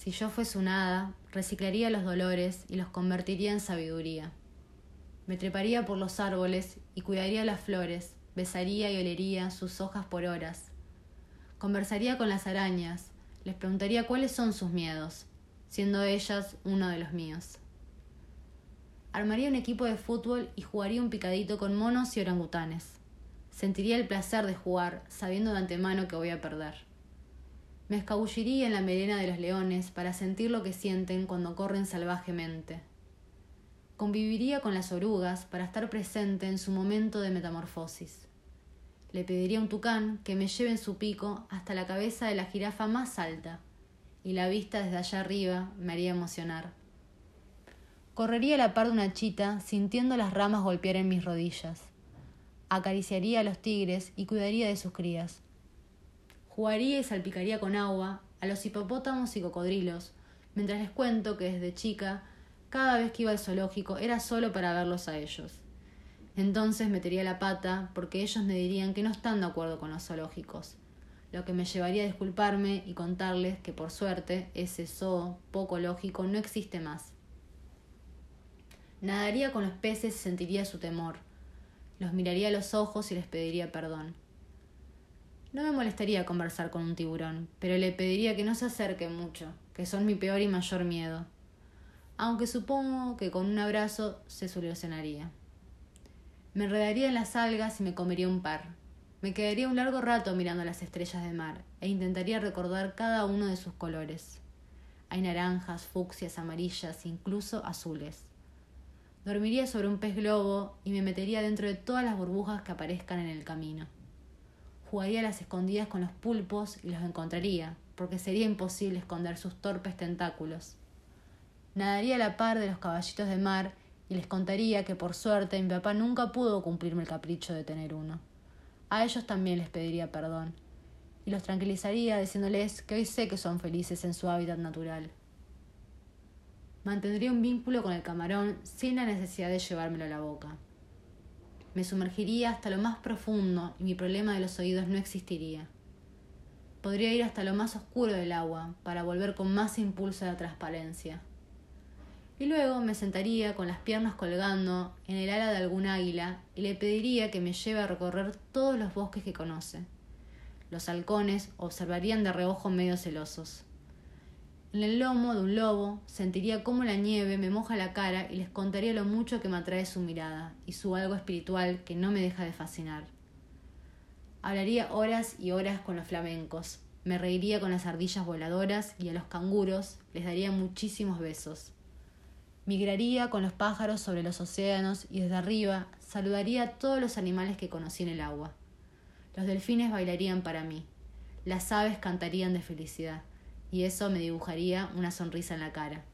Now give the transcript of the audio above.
Si yo fuese un hada, reciclaría los dolores y los convertiría en sabiduría. Me treparía por los árboles y cuidaría las flores, besaría y olería sus hojas por horas. Conversaría con las arañas, les preguntaría cuáles son sus miedos, siendo ellas uno de los míos. Armaría un equipo de fútbol y jugaría un picadito con monos y orangutanes. Sentiría el placer de jugar, sabiendo de antemano que voy a perder. Me escabulliría en la melena de los leones para sentir lo que sienten cuando corren salvajemente. Conviviría con las orugas para estar presente en su momento de metamorfosis. Le pediría a un tucán que me lleve en su pico hasta la cabeza de la jirafa más alta, y la vista desde allá arriba me haría emocionar. Correría a la par de una chita sintiendo las ramas golpear en mis rodillas. Acariciaría a los tigres y cuidaría de sus crías. Jugaría y salpicaría con agua a los hipopótamos y cocodrilos, mientras les cuento que desde chica, cada vez que iba al zoológico era solo para verlos a ellos. Entonces metería la pata porque ellos me dirían que no están de acuerdo con los zoológicos, lo que me llevaría a disculparme y contarles que por suerte ese zoo poco lógico no existe más. Nadaría con los peces y sentiría su temor. Los miraría a los ojos y les pediría perdón. No me molestaría conversar con un tiburón, pero le pediría que no se acerque mucho, que son mi peor y mayor miedo. Aunque supongo que con un abrazo se solucionaría. Me enredaría en las algas y me comería un par. Me quedaría un largo rato mirando las estrellas de mar e intentaría recordar cada uno de sus colores. Hay naranjas, fucsias, amarillas, incluso azules. Dormiría sobre un pez globo y me metería dentro de todas las burbujas que aparezcan en el camino. Jugaría a las escondidas con los pulpos y los encontraría, porque sería imposible esconder sus torpes tentáculos. Nadaría a la par de los caballitos de mar y les contaría que por suerte mi papá nunca pudo cumplirme el capricho de tener uno. A ellos también les pediría perdón y los tranquilizaría diciéndoles que hoy sé que son felices en su hábitat natural. Mantendría un vínculo con el camarón sin la necesidad de llevármelo a la boca. Me sumergiría hasta lo más profundo y mi problema de los oídos no existiría. Podría ir hasta lo más oscuro del agua para volver con más impulso a la transparencia y luego me sentaría con las piernas colgando en el ala de algún águila y le pediría que me lleve a recorrer todos los bosques que conoce. Los halcones observarían de reojo medio celosos. En el lomo de un lobo sentiría cómo la nieve me moja la cara y les contaría lo mucho que me atrae su mirada y su algo espiritual que no me deja de fascinar. Hablaría horas y horas con los flamencos, me reiría con las ardillas voladoras y a los canguros les daría muchísimos besos. Migraría con los pájaros sobre los océanos y desde arriba saludaría a todos los animales que conocí en el agua. Los delfines bailarían para mí, las aves cantarían de felicidad, y eso me dibujaría una sonrisa en la cara.